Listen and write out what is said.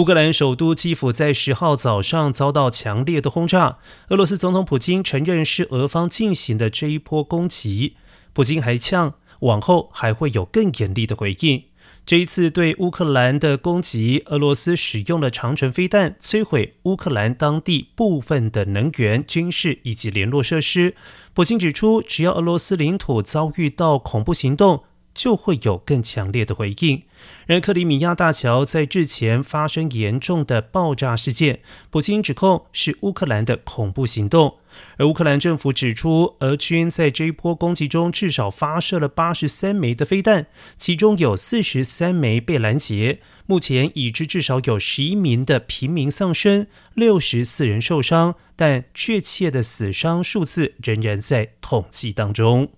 乌克兰首都基辅在十号早上遭到强烈的轰炸，俄罗斯总统普京承认是俄方进行的这一波攻击。普京还呛，往后还会有更严厉的回应。这一次对乌克兰的攻击，俄罗斯使用了长城飞弹，摧毁乌克兰当地部分的能源、军事以及联络设施。普京指出，只要俄罗斯领土遭遇到恐怖行动，就会有更强烈的回应。然而，克里米亚大桥在日前发生严重的爆炸事件，普京指控是乌克兰的恐怖行动。而乌克兰政府指出，俄军在这一波攻击中至少发射了八十三枚的飞弹，其中有四十三枚被拦截。目前已知至少有十一名的平民丧生，六十四人受伤，但确切的死伤数字仍然在统计当中。